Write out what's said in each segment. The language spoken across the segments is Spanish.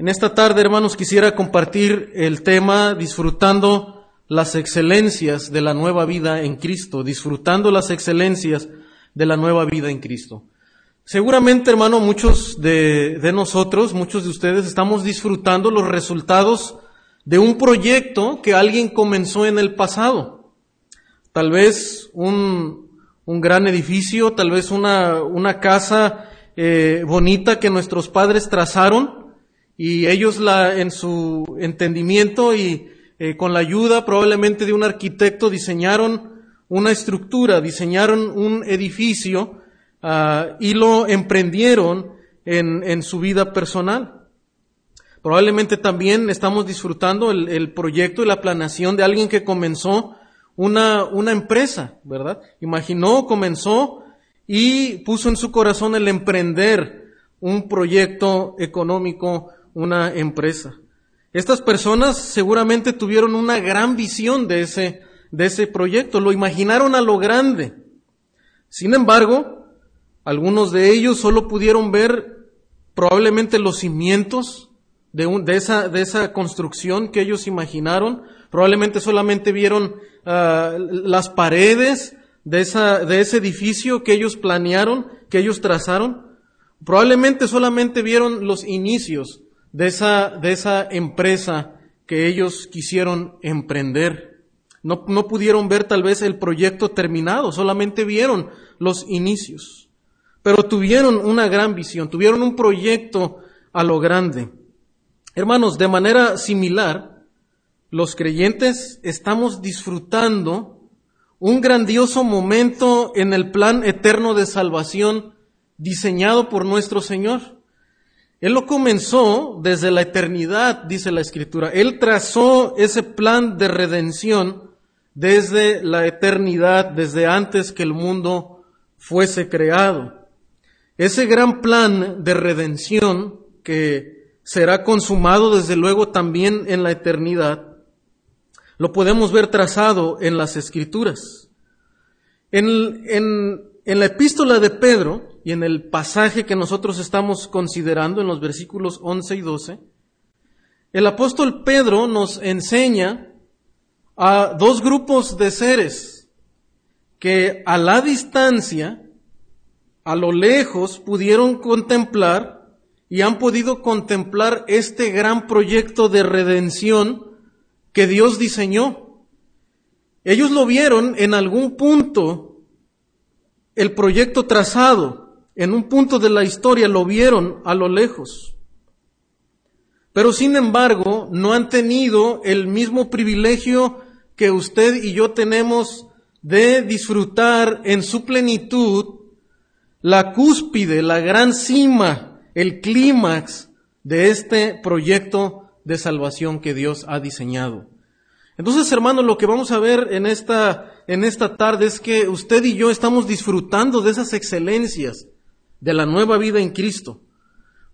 En esta tarde, hermanos, quisiera compartir el tema disfrutando las excelencias de la nueva vida en Cristo, disfrutando las excelencias de la nueva vida en Cristo. Seguramente, hermano, muchos de, nosotros, muchos de ustedes, estamos disfrutando los resultados de un proyecto que alguien comenzó en el pasado. Tal vez un, gran edificio, tal vez una, una casa eh, bonita que nuestros padres trazaron y ellos la, en su entendimiento y eh, con la ayuda probablemente de un arquitecto diseñaron una estructura, diseñaron un edificio uh, y lo emprendieron en, en su vida personal. Probablemente también estamos disfrutando el, el, proyecto y la planeación de alguien que comenzó una, una empresa, ¿verdad? Imaginó, comenzó y puso en su corazón el emprender un proyecto económico, una empresa. Estas personas seguramente tuvieron una gran visión de ese, de ese proyecto, lo imaginaron a lo grande. Sin embargo, algunos de ellos solo pudieron ver probablemente los cimientos, de, un, de, esa, de esa construcción que ellos imaginaron. Probablemente solamente vieron uh, las paredes de, esa, de ese edificio que ellos planearon, que ellos trazaron. Probablemente solamente vieron los inicios de esa, de esa empresa que ellos quisieron emprender. No, no pudieron ver tal vez el proyecto terminado, solamente vieron los inicios. Pero tuvieron una gran visión, tuvieron un proyecto a lo grande. Hermanos, de manera similar, los creyentes estamos disfrutando un grandioso momento en el plan eterno de salvación diseñado por nuestro Señor. Él lo comenzó desde la eternidad, dice la Escritura. Él trazó ese plan de redención desde la eternidad, desde antes que el mundo fuese creado. Ese gran plan de redención que será consumado desde luego también en la eternidad, lo podemos ver trazado en las escrituras. En, en, en, la epístola de Pedro y en el pasaje que nosotros estamos considerando en los versículos 11 y 12, el apóstol Pedro nos enseña a dos grupos de seres que a la distancia, a lo lejos, pudieron contemplar y han podido contemplar este gran proyecto de redención que Dios diseñó. Ellos lo vieron en algún punto, el proyecto trazado, en un punto de la historia lo vieron a lo lejos. Pero sin embargo, no han tenido el mismo privilegio que usted y yo tenemos de disfrutar en su plenitud la cúspide, la gran cima el clímax de este proyecto de salvación que Dios ha diseñado. Entonces, hermanos, lo que vamos a ver en esta, en esta tarde es que usted y yo estamos disfrutando de esas excelencias de la nueva vida en Cristo.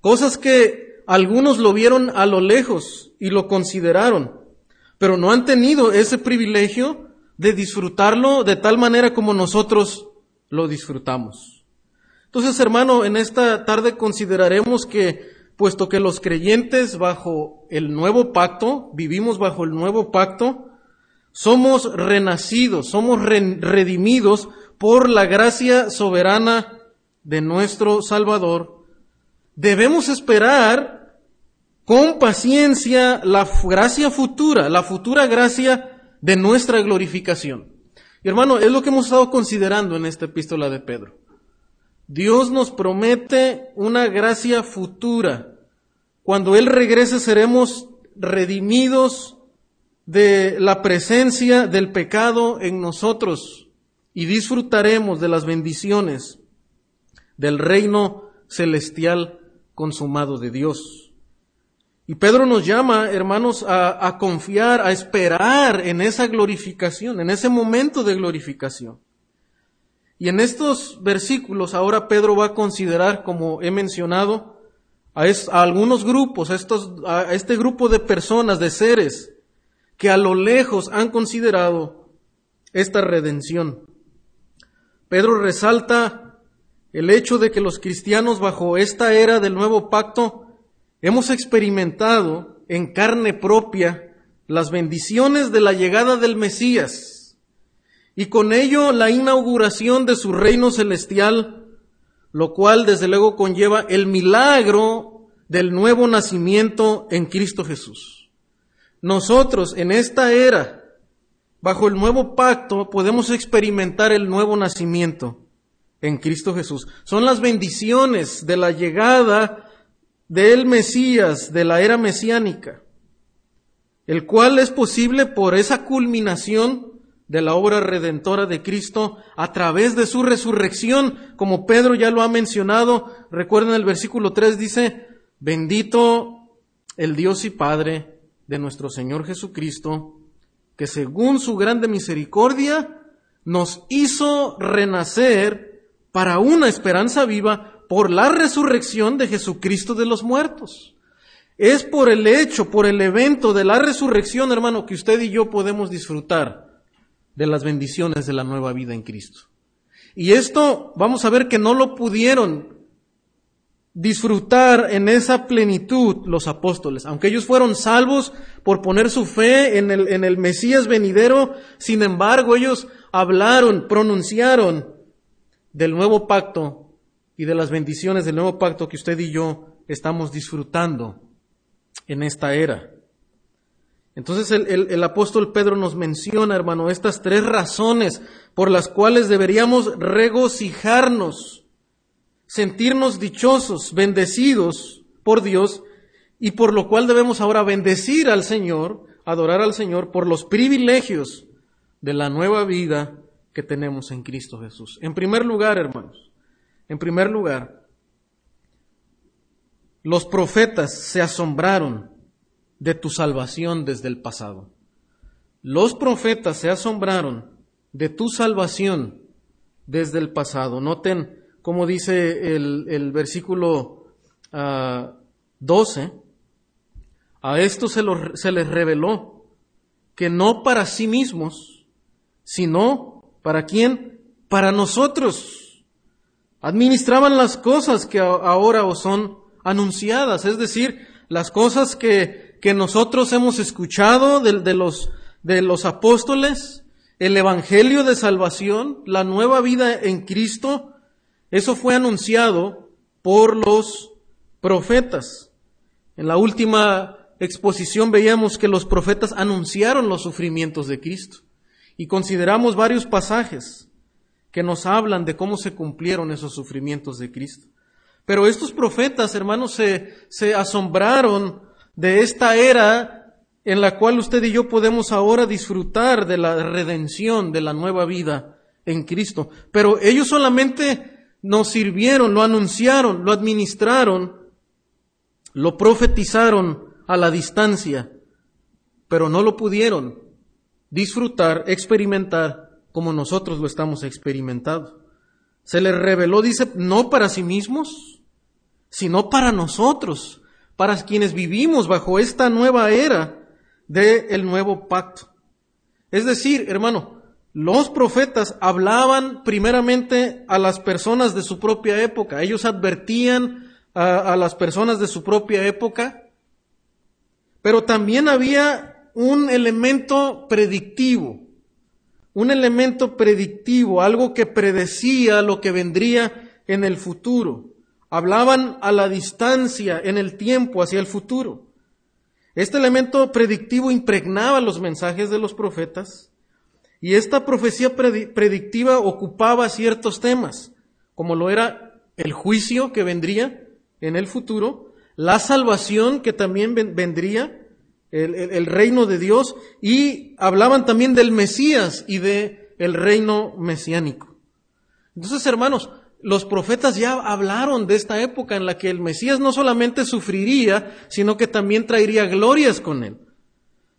Cosas que algunos lo vieron a lo lejos y lo consideraron, pero no han tenido ese privilegio de disfrutarlo de tal manera como nosotros lo disfrutamos. Entonces, hermano, en esta tarde consideraremos que, puesto que los creyentes bajo el nuevo pacto, vivimos bajo el nuevo pacto, somos renacidos, somos redimidos por la gracia soberana de nuestro Salvador, debemos esperar con paciencia la gracia futura, la futura gracia de nuestra glorificación. Y hermano, es lo que hemos estado considerando en esta epístola de Pedro. Dios nos promete una gracia futura. Cuando Él regrese seremos redimidos de la presencia del pecado en nosotros y disfrutaremos de las bendiciones del reino celestial consumado de Dios. Y Pedro nos llama, hermanos, a, confiar, a esperar en esa glorificación, en ese momento de glorificación. Y en estos versículos ahora Pedro va a considerar, como he mencionado, a, a algunos grupos, a, estos, a este grupo de personas, de seres, que a lo lejos han considerado esta redención. Pedro resalta el hecho de que los cristianos bajo esta era del nuevo pacto hemos experimentado en carne propia las bendiciones de la llegada del Mesías y con ello la inauguración de su reino celestial, lo cual desde luego conlleva el milagro del nuevo nacimiento en Cristo Jesús. Nosotros en esta era, bajo el nuevo pacto, podemos experimentar el nuevo nacimiento en Cristo Jesús. Son las bendiciones de la llegada del Mesías, de la era mesiánica, el cual es posible por esa culminación de la obra redentora de Cristo a través de su resurrección, como Pedro ya lo ha mencionado. Recuerden el versículo 3 dice, bendito el Dios y Padre de nuestro Señor Jesucristo, que según su grande misericordia nos hizo renacer para una esperanza viva por la resurrección de Jesucristo de los muertos. Es por el hecho, por el evento de la resurrección, hermano, que usted y yo podemos disfrutar de las bendiciones de la nueva vida en Cristo. Y esto vamos a ver que no lo pudieron disfrutar en esa plenitud los apóstoles. Aunque ellos fueron salvos por poner su fe en el, en el Mesías venidero, sin embargo ellos hablaron, pronunciaron del nuevo pacto y de las bendiciones del nuevo pacto que usted y yo estamos disfrutando en esta era. Entonces el, apóstol Pedro nos menciona, hermano, estas tres razones por las cuales deberíamos regocijarnos, sentirnos dichosos, bendecidos por Dios, y por lo cual debemos ahora bendecir al Señor, adorar al Señor por los privilegios de la nueva vida que tenemos en Cristo Jesús. En primer lugar, hermanos, en primer lugar, los profetas se asombraron de tu salvación desde el pasado. Los profetas se asombraron de tu salvación desde el pasado. Noten cómo dice el, versículo 12. Ah, A esto se, se les reveló que no para sí mismos, sino para quién? Para nosotros administraban las cosas que ahora os son anunciadas, es decir, las cosas que, que nosotros hemos escuchado de, de, los, de los apóstoles, el Evangelio de salvación, la nueva vida en Cristo, eso fue anunciado por los profetas. En la última exposición veíamos que los profetas anunciaron los sufrimientos de Cristo y consideramos varios pasajes que nos hablan de cómo se cumplieron esos sufrimientos de Cristo. Pero estos profetas, hermanos, se, asombraron de esta era en la cual usted y yo podemos ahora disfrutar de la redención, de la nueva vida en Cristo. Pero ellos solamente nos sirvieron, lo anunciaron, lo administraron, lo profetizaron a la distancia, pero no lo pudieron disfrutar, experimentar como nosotros lo estamos experimentando. Se les reveló, dice, no para sí mismos, sino para nosotros, para quienes vivimos bajo esta nueva era del nuevo pacto. Es decir, hermano, los profetas hablaban primeramente a las personas de su propia época. Ellos advertían a, las personas de su propia época. Pero también había un elemento predictivo un elemento predictivo, algo que predecía lo que vendría en el futuro. Hablaban a la distancia, en el tiempo, hacia el futuro. Este elemento predictivo impregnaba los mensajes de los profetas y esta profecía predictiva ocupaba ciertos temas, como lo era el juicio que vendría en el futuro, la salvación que también vendría, el, reino de Dios y hablaban también del Mesías y de el reino mesiánico. Entonces, hermanos, los profetas ya hablaron de esta época en la que el Mesías no solamente sufriría, sino que también traería glorias con él.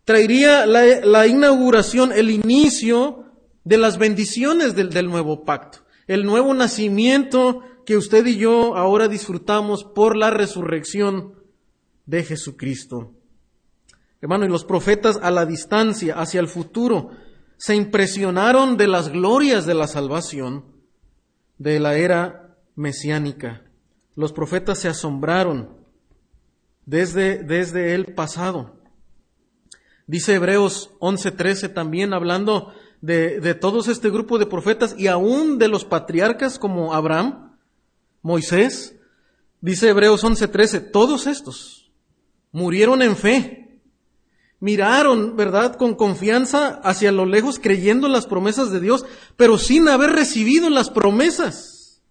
Traería la, inauguración, el inicio de las bendiciones del, del nuevo pacto, el nuevo nacimiento que usted y yo ahora disfrutamos por la resurrección de Jesucristo. Hermano, y los profetas a la distancia, hacia el futuro, se impresionaron de las glorias de la salvación de la era mesiánica. Los profetas se asombraron desde, desde el pasado. Dice Hebreos 11:13 también hablando de, de todos este grupo de profetas y aún de los patriarcas como Abraham, Moisés. Dice Hebreos 11:13, todos estos murieron en fe, miraron, ¿verdad?, con confianza hacia lo lejos, creyendo en las promesas de Dios, pero sin haber recibido las promesas.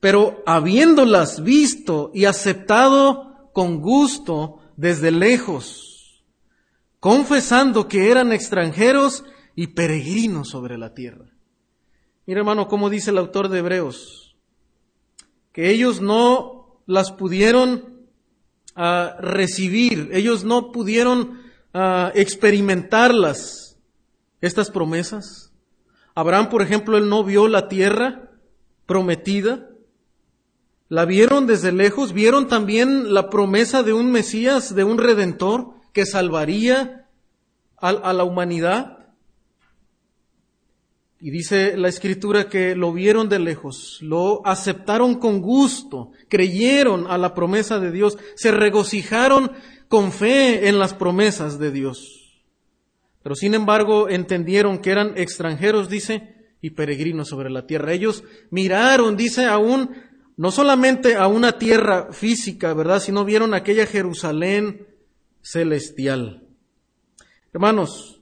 Pero habiéndolas visto y aceptado con gusto desde lejos, confesando que eran extranjeros y peregrinos sobre la tierra. Mira hermano, cómo dice el autor de Hebreos, que ellos no las pudieron uh, recibir, ellos no pudieron uh, experimentarlas, estas promesas. Abraham, por ejemplo, él no vio la tierra prometida, la vieron desde lejos, vieron también la promesa de un Mesías, de un Redentor que salvaría a la humanidad. Y dice la escritura que lo vieron de lejos, lo aceptaron con gusto, creyeron a la promesa de Dios, se regocijaron con fe en las promesas de Dios. Pero sin embargo entendieron que eran extranjeros, dice, y peregrinos sobre la tierra. Ellos miraron, dice, aún, no solamente a una tierra física, ¿verdad? Sino vieron aquella Jerusalén celestial. Hermanos,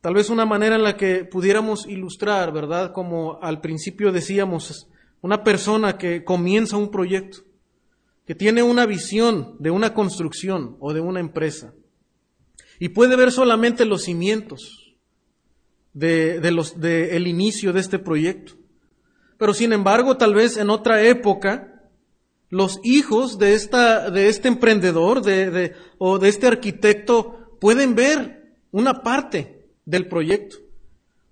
Tal vez una manera en la que pudiéramos ilustrar, ¿verdad? Como al principio decíamos, una persona que comienza un proyecto, que tiene una visión de una construcción o de una empresa y puede ver solamente los cimientos de, los, de el inicio de este proyecto. Pero sin embargo, tal vez en otra época, los hijos de, esta, de este emprendedor de, de, o de este arquitecto pueden ver una parte del proyecto.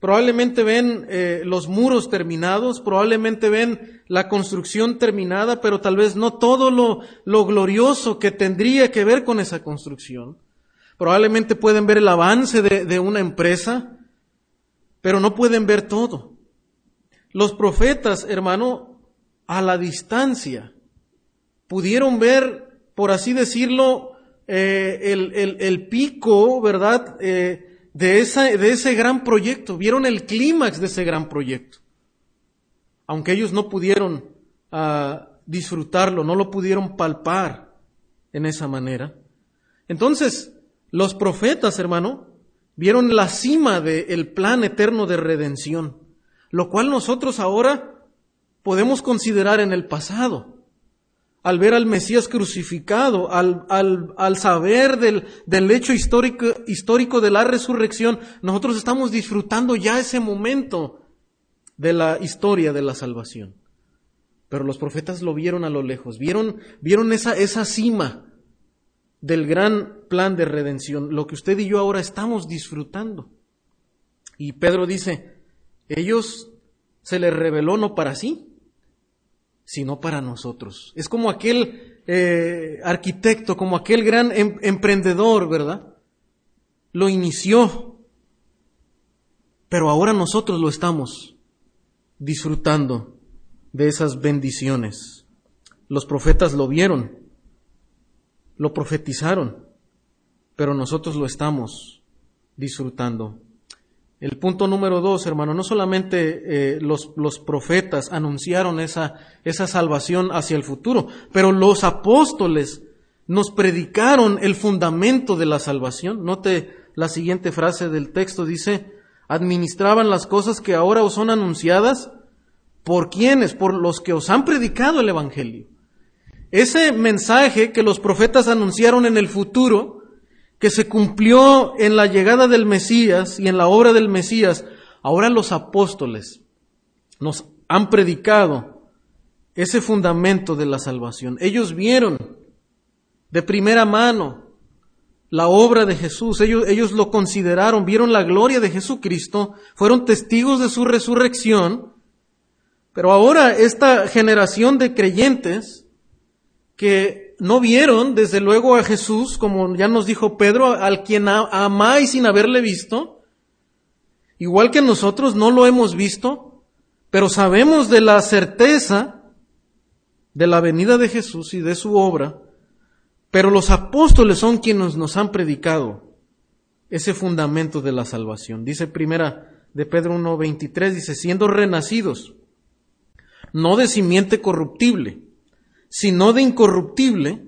Probablemente ven eh, los muros terminados, probablemente ven la construcción terminada, pero tal vez no todo lo, lo glorioso que tendría que ver con esa construcción. Probablemente pueden ver el avance de, de una empresa, pero no pueden ver todo. Los profetas, hermano, a la distancia, pudieron ver, por así decirlo, eh, el, el, el, pico, ¿verdad? Eh, de, esa, de ese gran proyecto, vieron el clímax de ese gran proyecto. Aunque ellos no pudieron uh, disfrutarlo, no lo pudieron palpar en esa manera. Entonces, los profetas, hermano, vieron la cima del plan eterno de redención, lo cual nosotros ahora podemos considerar en el pasado al ver al Mesías crucificado, al, al, al saber del, del hecho histórico, histórico de la resurrección, nosotros estamos disfrutando ya ese momento de la historia de la salvación. Pero los profetas lo vieron a lo lejos, vieron, vieron esa, esa cima del gran plan de redención, lo que usted y yo ahora estamos disfrutando. Y Pedro dice, ellos se les reveló no para sí, sino para nosotros. Es como aquel eh, arquitecto, como aquel gran em emprendedor, ¿verdad? Lo inició, pero ahora nosotros lo estamos disfrutando de esas bendiciones. Los profetas lo vieron, lo profetizaron, pero nosotros lo estamos disfrutando el punto número dos, hermano, no solamente eh, los, los, profetas anunciaron esa, esa salvación hacia el futuro, pero los apóstoles nos predicaron el fundamento de la salvación. Note la siguiente frase del texto, dice, administraban las cosas que ahora os son anunciadas. ¿Por quiénes? Por los que os han predicado el Evangelio. Ese mensaje que los profetas anunciaron en el futuro, que se cumplió en la llegada del Mesías y en la obra del Mesías, ahora los apóstoles nos han predicado ese fundamento de la salvación. Ellos vieron de primera mano la obra de Jesús, ellos, ellos lo consideraron, vieron la gloria de Jesucristo, fueron testigos de su resurrección, pero ahora esta generación de creyentes que no vieron desde luego a Jesús, como ya nos dijo Pedro, al quien amáis sin haberle visto, igual que nosotros no lo hemos visto, pero sabemos de la certeza de la venida de Jesús y de su obra, Pero los apóstoles son quienes nos han predicado ese fundamento de la salvación. Dice primera de Pedro 1.23, dice, siendo renacidos, no de simiente corruptible, sino de incorruptible,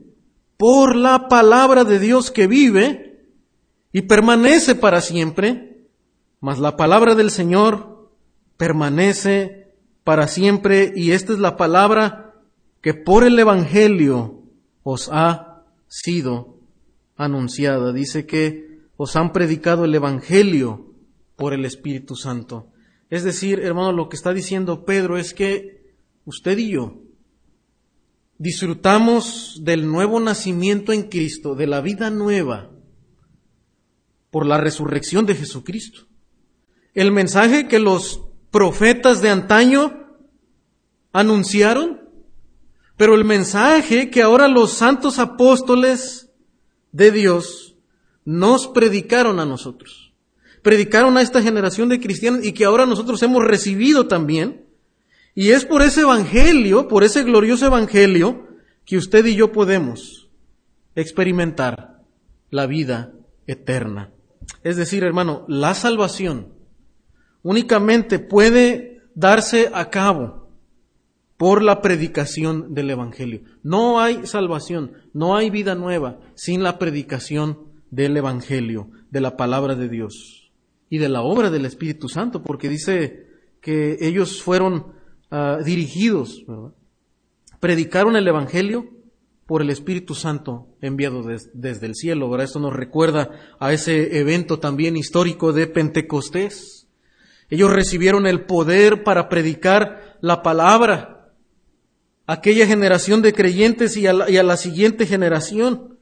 por la palabra de Dios que vive y permanece para siempre, mas la palabra del Señor permanece para siempre y esta es la palabra que por el Evangelio os ha sido anunciada. Dice que os han predicado el Evangelio por el Espíritu Santo. Es decir, hermano, lo que está diciendo Pedro es que usted y yo disfrutamos del nuevo nacimiento en Cristo, de la vida nueva, por la resurrección de Jesucristo. El mensaje que los profetas de antaño anunciaron, pero el mensaje que ahora los santos apóstoles de Dios nos predicaron a nosotros. Predicaron a esta generación de cristianos y que ahora nosotros hemos recibido también y es por ese evangelio, por ese glorioso evangelio, que usted y yo podemos experimentar la vida eterna. Es decir, hermano, la salvación únicamente puede darse a cabo por la predicación del Evangelio. No hay salvación, no hay vida nueva sin la predicación del Evangelio, de la palabra de Dios y de la obra del Espíritu Santo, porque dice que ellos fueron Ah, dirigidos, predicaron el Evangelio por el Espíritu Santo enviado desde el cielo. ¿verdad? Esto nos recuerda a ese evento también histórico de Pentecostés. Ellos recibieron el poder para predicar la palabra a aquella generación de creyentes y a la siguiente generación.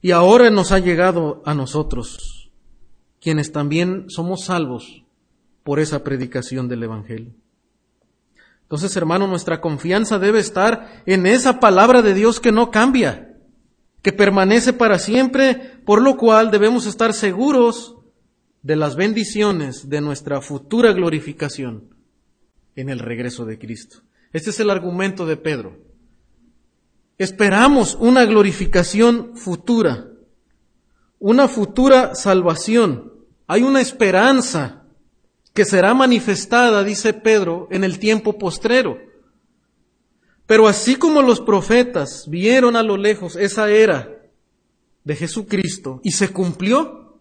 Y ahora nos ha llegado a nosotros, quienes también somos salvos por esa predicación del Evangelio. Entonces, hermano, nuestra confianza debe estar en esa palabra de Dios que no cambia, que permanece para siempre, por lo cual debemos estar seguros de las bendiciones de nuestra futura glorificación en el regreso de Cristo. Este es el argumento de Pedro. Esperamos una glorificación futura, una futura salvación. Hay una esperanza que será manifestada, dice Pedro, en el tiempo postrero. Pero así como los profetas vieron a lo lejos esa era de Jesucristo y se cumplió,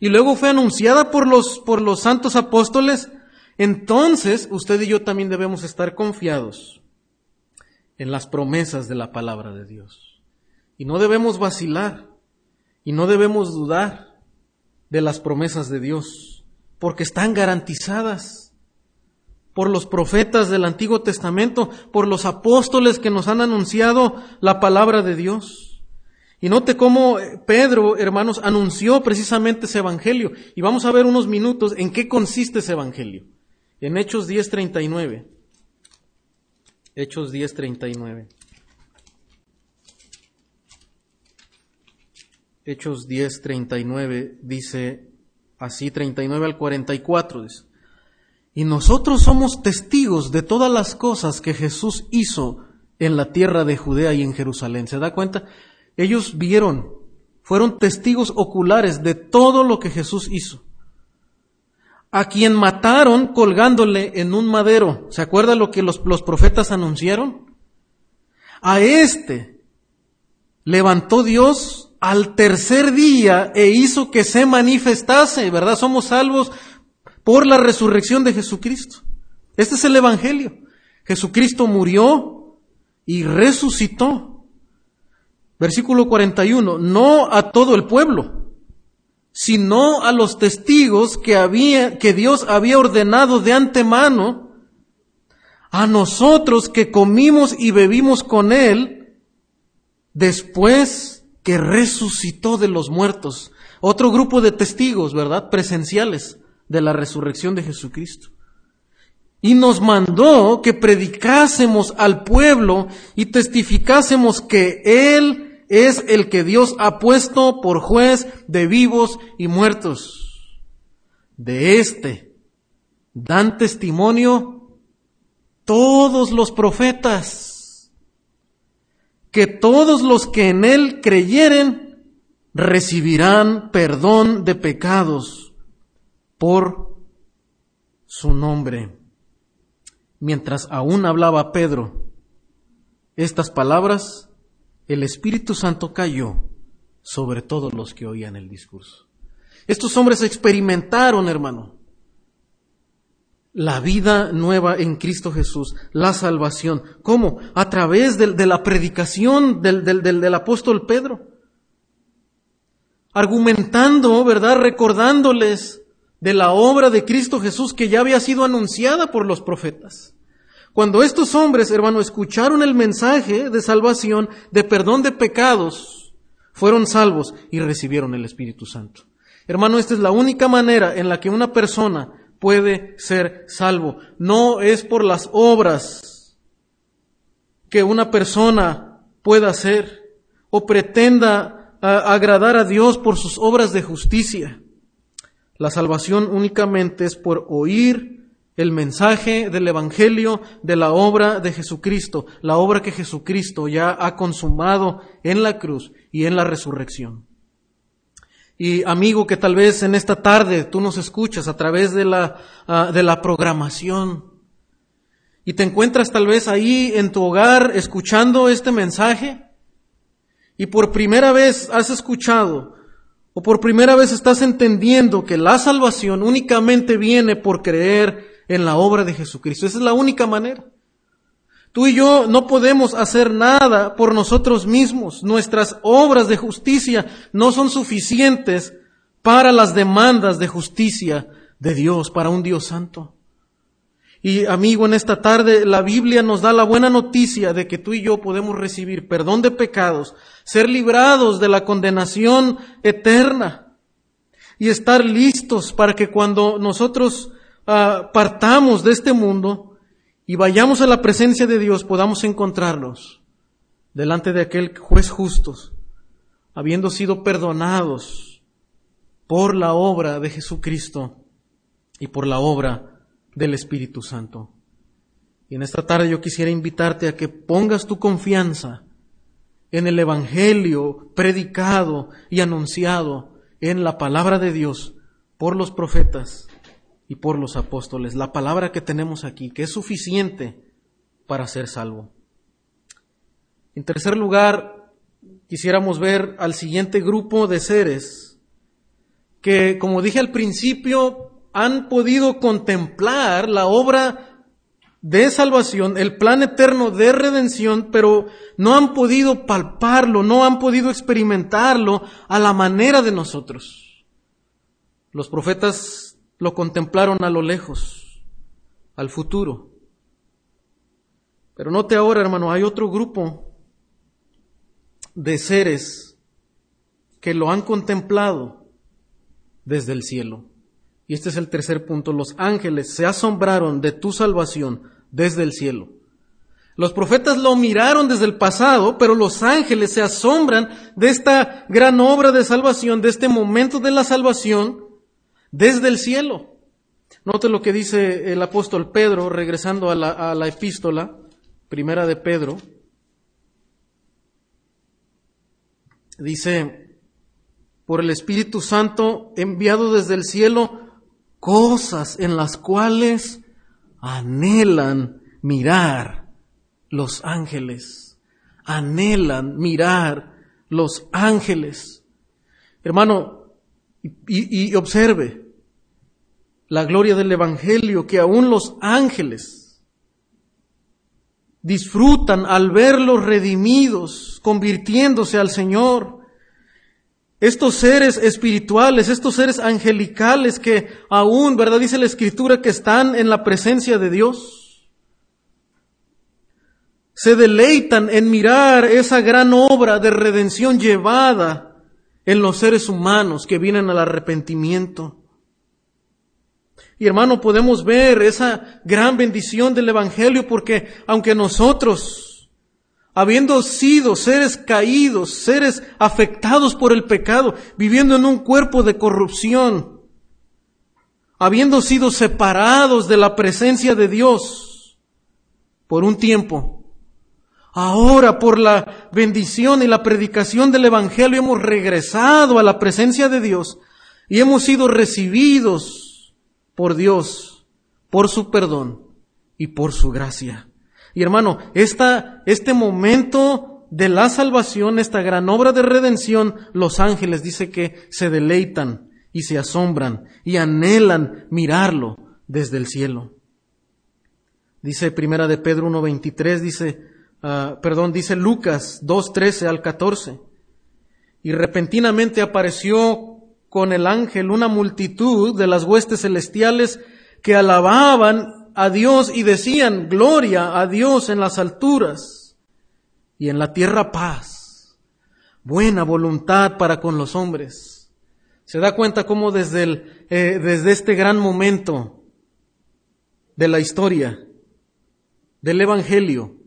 y luego fue anunciada por los, por los santos apóstoles, entonces usted y yo también debemos estar confiados en las promesas de la palabra de Dios. Y no debemos vacilar, y no debemos dudar de las promesas de Dios porque están garantizadas por los profetas del Antiguo Testamento, por los apóstoles que nos han anunciado la palabra de Dios. Y note cómo Pedro, hermanos, anunció precisamente ese evangelio. Y vamos a ver unos minutos en qué consiste ese evangelio. En Hechos 10:39. Hechos 10:39. Hechos 10:39 dice, Así 39 al 44 dice. Y nosotros somos testigos de todas las cosas que Jesús hizo en la tierra de Judea y en Jerusalén. ¿Se da cuenta? Ellos vieron, fueron testigos oculares de todo lo que Jesús hizo. A quien mataron colgándole en un madero. ¿Se acuerda lo que los, los profetas anunciaron? A este levantó Dios al tercer día e hizo que se manifestase, ¿verdad? Somos salvos por la resurrección de Jesucristo. Este es el Evangelio. Jesucristo murió y resucitó. Versículo 41, no a todo el pueblo, sino a los testigos que había, que Dios había ordenado de antemano, a nosotros que comimos y bebimos con Él, después que resucitó de los muertos. Otro grupo de testigos, ¿verdad? Presenciales de la resurrección de Jesucristo. Y nos mandó que predicásemos al pueblo y testificásemos que Él es el que Dios ha puesto por juez de vivos y muertos. De este dan testimonio todos los profetas que todos los que en Él creyeren recibirán perdón de pecados por su nombre. Mientras aún hablaba Pedro estas palabras, el Espíritu Santo cayó sobre todos los que oían el discurso. Estos hombres experimentaron, hermano, la vida nueva en Cristo Jesús, la salvación. ¿Cómo? A través de, la predicación del, del apóstol Pedro. Argumentando, ¿verdad? Recordándoles de la obra de Cristo Jesús que ya había sido anunciada por los profetas. Cuando estos hombres, hermano, escucharon el mensaje de salvación, de perdón de pecados, fueron salvos y recibieron el Espíritu Santo. Hermano, esta es la única manera en la que una persona puede ser salvo. No es por las obras que una persona pueda hacer o pretenda agradar a Dios por sus obras de justicia. La salvación únicamente es por oír el mensaje del Evangelio de la obra de Jesucristo, la obra que Jesucristo ya ha consumado en la cruz y en la resurrección. Y amigo que tal vez en esta tarde tú nos escuchas a través de la, ah, de la programación y te encuentras tal vez ahí en tu hogar escuchando este mensaje y por primera vez has escuchado o por primera vez estás entendiendo que la salvación únicamente viene por creer en la obra de Jesucristo. Esa es la única manera. Tú y yo no podemos hacer nada por nosotros mismos. Nuestras obras de justicia no son suficientes para las demandas de justicia de Dios, para un Dios santo. Y amigo, en esta tarde la Biblia nos da la buena noticia de que tú y yo podemos recibir perdón de pecados, ser librados de la condenación eterna y estar listos para que cuando nosotros ah, partamos de este mundo, y vayamos a la presencia de Dios, podamos encontrarnos delante de aquel juez justos, habiendo sido perdonados por la obra de Jesucristo y por la obra del Espíritu Santo. Y en esta tarde yo quisiera invitarte a que pongas tu confianza en el Evangelio predicado y anunciado en la palabra de Dios por los profetas y por los apóstoles, la palabra que tenemos aquí, que es suficiente para ser salvo. En tercer lugar, quisiéramos ver al siguiente grupo de seres que, como dije al principio, han podido contemplar la obra de salvación, el plan eterno de redención, pero no han podido palparlo, no han podido experimentarlo a la manera de nosotros. Los profetas lo contemplaron a lo lejos, al futuro. Pero note ahora, hermano, hay otro grupo de seres que lo han contemplado desde el cielo. Y este es el tercer punto. Los ángeles se asombraron de tu salvación desde el cielo. Los profetas lo miraron desde el pasado, pero los ángeles se asombran de esta gran obra de salvación, de este momento de la salvación, desde el cielo. Note lo que dice el apóstol Pedro, regresando a la, epístola, primera de Pedro. Dice, por el Espíritu Santo enviado desde el cielo, cosas en las cuales anhelan mirar los ángeles, anhelan mirar los ángeles. Hermano, y, observe la gloria del Evangelio que aún los ángeles disfrutan al verlos redimidos, convirtiéndose al Señor. Estos seres espirituales, estos seres angelicales que aún, ¿verdad? Dice la Escritura que están en la presencia de Dios. Se deleitan en mirar esa gran obra de redención llevada en los seres humanos que vienen al arrepentimiento. Y hermano, podemos ver esa gran bendición del Evangelio porque aunque nosotros, habiendo sido seres caídos, seres afectados por el pecado, viviendo en un cuerpo de corrupción, habiendo sido separados de la presencia de Dios por un tiempo, Ahora, por la bendición y la predicación del Evangelio, hemos regresado a la presencia de Dios y hemos sido recibidos por Dios, por su perdón y por su gracia. Y hermano, esta, este momento de la salvación, esta gran obra de redención, los ángeles dice que se deleitan y se asombran y anhelan mirarlo desde el cielo. Dice Primera de Pedro 1.23, dice, uh, perdón, dice Lucas 2.13 al 14. Y repentinamente apareció con el ángel una multitud de las huestes celestiales que alababan a Dios y decían, gloria a Dios en las alturas y en la tierra paz, buena voluntad para con los hombres. Se da cuenta cómo desde, el, eh, desde este gran momento de la historia del Evangelio,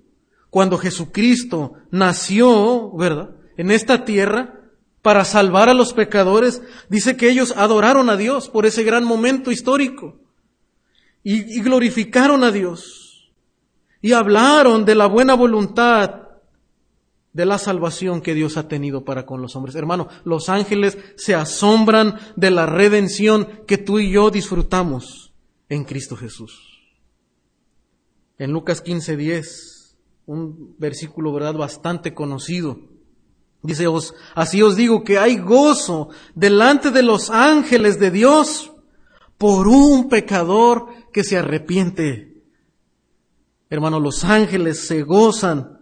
cuando Jesucristo nació, ¿verdad? En esta tierra, para salvar a los pecadores, dice que ellos adoraron a Dios por ese gran momento histórico y, glorificaron a Dios y hablaron de la buena voluntad de la salvación que Dios ha tenido para con los hombres. Hermano, los ángeles se asombran de la redención que tú y yo disfrutamos en Cristo Jesús. En Lucas 15:10, un versículo, ¿verdad?, bastante conocido. Dice, os, así os digo que hay gozo delante de los ángeles de Dios por un pecador que se arrepiente. Hermano, los ángeles se gozan,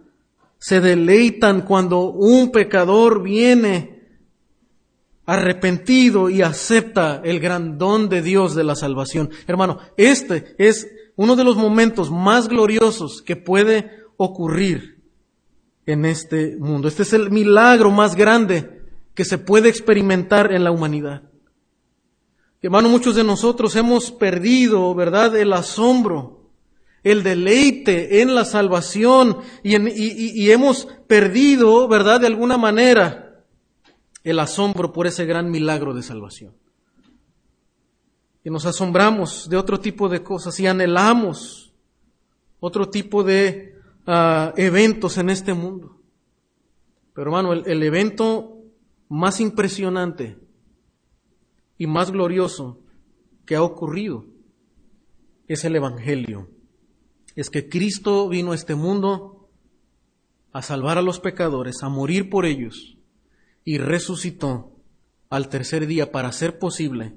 se deleitan cuando un pecador viene arrepentido y acepta el gran don de Dios de la salvación. Hermano, este es uno de los momentos más gloriosos que puede ocurrir en este mundo. Este es el milagro más grande que se puede experimentar en la humanidad. Hermano, muchos de nosotros hemos perdido, ¿verdad?, el asombro, el deleite en la salvación y, y hemos perdido, ¿verdad?, de alguna manera el asombro por ese gran milagro de salvación y nos asombramos de otro tipo de cosas y anhelamos otro tipo de uh, eventos en este mundo. Pero hermano, el, el evento más impresionante y más glorioso que ha ocurrido es el Evangelio. Es que Cristo vino a este mundo a salvar a los pecadores, a morir por ellos y resucitó al tercer día para hacer posible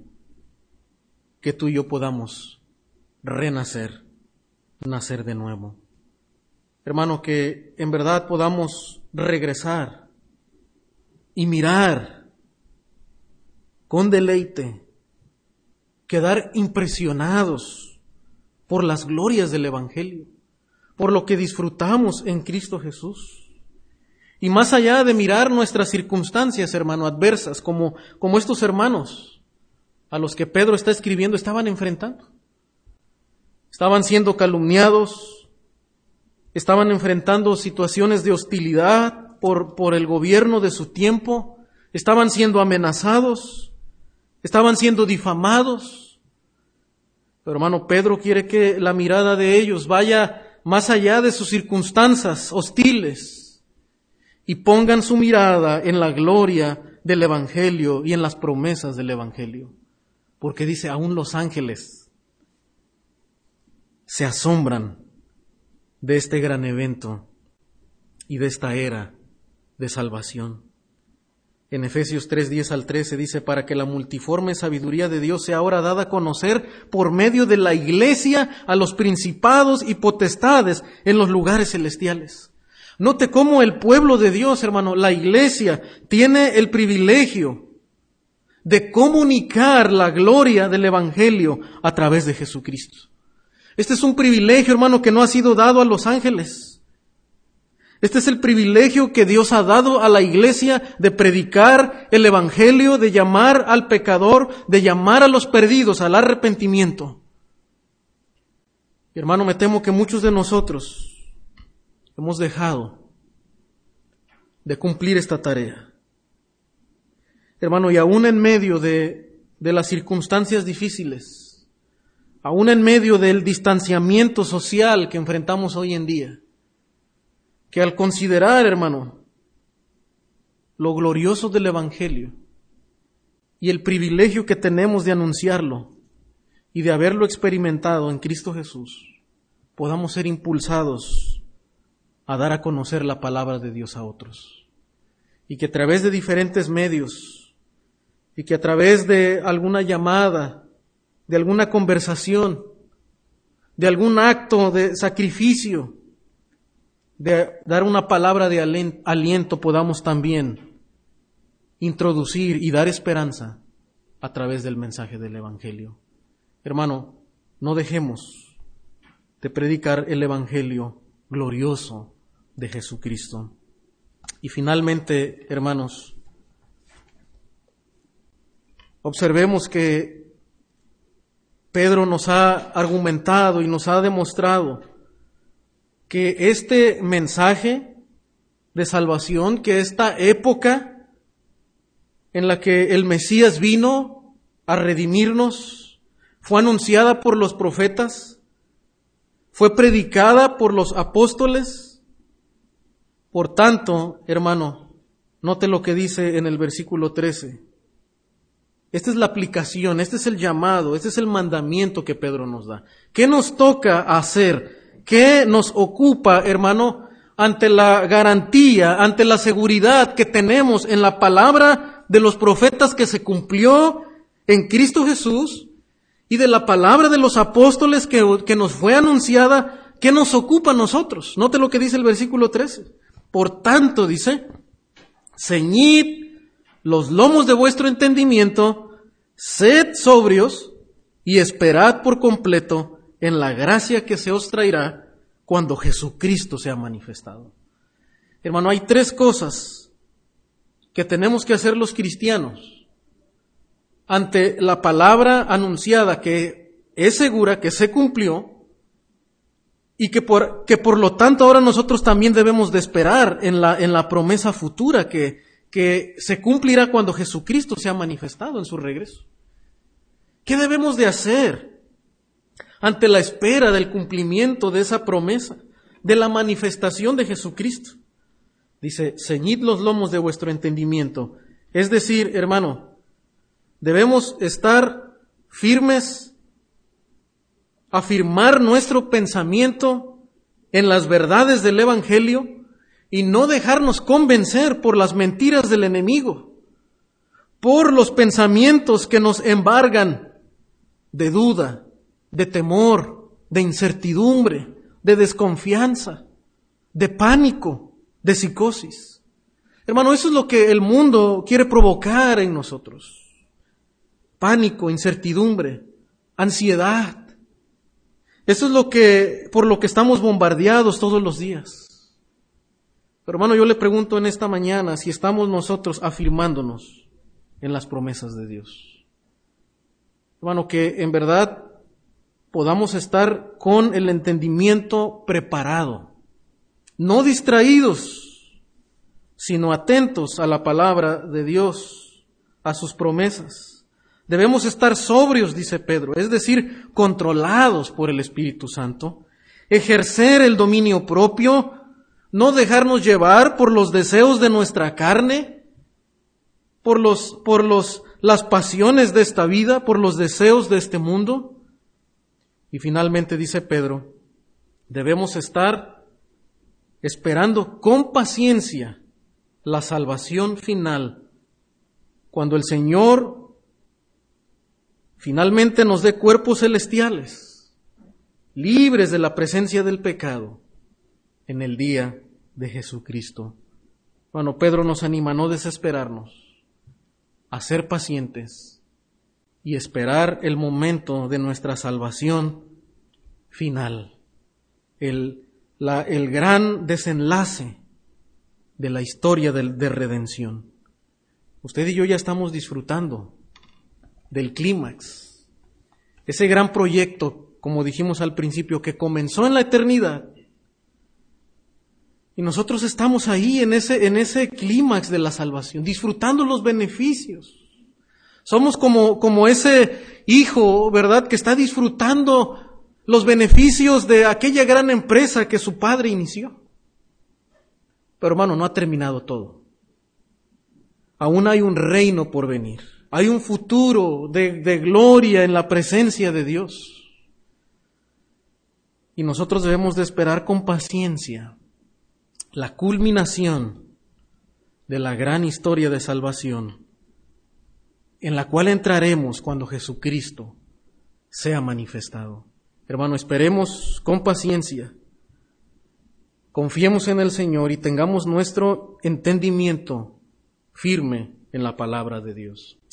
que tú y yo podamos renacer, nacer de nuevo. Hermano, que en verdad podamos regresar y mirar con deleite, quedar impresionados por las glorias del Evangelio, por lo que disfrutamos en Cristo Jesús. Y más allá de mirar nuestras circunstancias, hermano, adversas, como, como estos hermanos, a los que Pedro está escribiendo estaban enfrentando. Estaban siendo calumniados, estaban enfrentando situaciones de hostilidad por, por el gobierno de su tiempo, estaban siendo amenazados, estaban siendo difamados. Pero hermano, Pedro quiere que la mirada de ellos vaya más allá de sus circunstancias hostiles y pongan su mirada en la gloria del Evangelio y en las promesas del Evangelio porque dice, aún los ángeles se asombran de este gran evento y de esta era de salvación. En Efesios 3, 10 al 13 dice, para que la multiforme sabiduría de Dios sea ahora dada a conocer por medio de la iglesia a los principados y potestades en los lugares celestiales. Note cómo el pueblo de Dios, hermano, la iglesia, tiene el privilegio de comunicar la gloria del Evangelio a través de Jesucristo. Este es un privilegio, hermano, que no ha sido dado a los ángeles. Este es el privilegio que Dios ha dado a la iglesia de predicar el Evangelio, de llamar al pecador, de llamar a los perdidos al arrepentimiento. hermano, me temo que muchos de nosotros hemos dejado de cumplir esta tarea. Hermano, y aún en medio de, las circunstancias difíciles, aún en medio del distanciamiento social que enfrentamos hoy en día, que al considerar, hermano, lo glorioso del Evangelio y el privilegio que tenemos de anunciarlo y de haberlo experimentado en Cristo Jesús, podamos ser impulsados a dar a conocer la palabra de Dios a otros. Y que a través de diferentes medios, y que a través de alguna llamada, de alguna conversación, de algún acto de sacrificio, de dar una palabra de aliento, podamos también introducir y dar esperanza a través del mensaje del Evangelio. Hermano, no dejemos de predicar el Evangelio glorioso de Jesucristo. Y finalmente, hermanos, observemos que Pedro nos ha argumentado y nos ha demostrado que este mensaje de salvación, que esta época en la que el Mesías vino a redimirnos, fue anunciada por los profetas, fue predicada por los apóstoles. Por tanto, hermano, note lo que dice en el versículo 13. Esta es la aplicación, este es el llamado, este es el mandamiento que Pedro nos da. ¿Qué nos toca hacer? ¿Qué nos ocupa, hermano, ante la garantía, ante la seguridad que tenemos en la palabra de los profetas que se cumplió en Cristo Jesús y de la palabra de los apóstoles que, nos fue anunciada? ¿Qué nos ocupa a nosotros? Note lo que dice el versículo 13. Por tanto, dice, ceñid los lomos de vuestro entendimiento, sed sobrios y esperad por completo en la gracia que se os traerá cuando Jesucristo sea manifestado. Hermano, hay tres cosas que tenemos que hacer los cristianos ante la palabra anunciada que es segura, que se cumplió, y que por, que por lo tanto ahora nosotros también debemos de esperar en la, en la promesa futura que, que se cumplirá cuando Jesucristo sea manifestado en su regreso. ¿Qué debemos de hacer ante la espera del cumplimiento de esa promesa, de la manifestación de Jesucristo? Dice, ceñid los lomos de vuestro entendimiento. Es decir, hermano, debemos estar firmes, afirmar nuestro pensamiento en las verdades del Evangelio, y no dejarnos convencer por las mentiras del enemigo, por los pensamientos que nos embargan de duda, de temor, de incertidumbre, de desconfianza, de pánico, de psicosis. Hermano, eso es lo que el mundo quiere provocar en nosotros. Pánico, incertidumbre, ansiedad. Eso es lo que, por lo que estamos bombardeados todos los días. Pero hermano, yo le pregunto en esta mañana si estamos nosotros afirmándonos en las promesas de Dios. Hermano, que en verdad podamos estar con el entendimiento preparado, no distraídos, sino atentos a la palabra de Dios, a sus promesas. Debemos estar sobrios, dice Pedro, es decir, controlados por el Espíritu Santo, ejercer el dominio propio, no dejarnos llevar por los deseos de nuestra carne, por los, por los, las pasiones de esta vida, por los deseos de este mundo. Y finalmente dice Pedro, debemos estar esperando con paciencia la salvación final, cuando el Señor finalmente nos dé cuerpos celestiales, libres de la presencia del pecado en el día de Jesucristo. Bueno, Pedro nos anima a no desesperarnos, a ser pacientes y esperar el momento de nuestra salvación final, el, la, el gran desenlace de la historia de, de redención. Usted y yo ya estamos disfrutando del clímax, ese gran proyecto, como dijimos al principio, que comenzó en la eternidad y nosotros estamos ahí en ese, en ese clímax de la salvación, disfrutando los beneficios. Somos como, como ese hijo, ¿verdad?, que está disfrutando los beneficios de aquella gran empresa que su padre inició. Pero hermano, no ha terminado todo. Aún hay un reino por venir. Hay un futuro de, de gloria en la presencia de Dios. Y nosotros debemos de esperar con paciencia la culminación de la gran historia de salvación, en la cual entraremos cuando Jesucristo sea manifestado. Hermano, esperemos con paciencia, confiemos en el Señor y tengamos nuestro entendimiento firme en la palabra de Dios.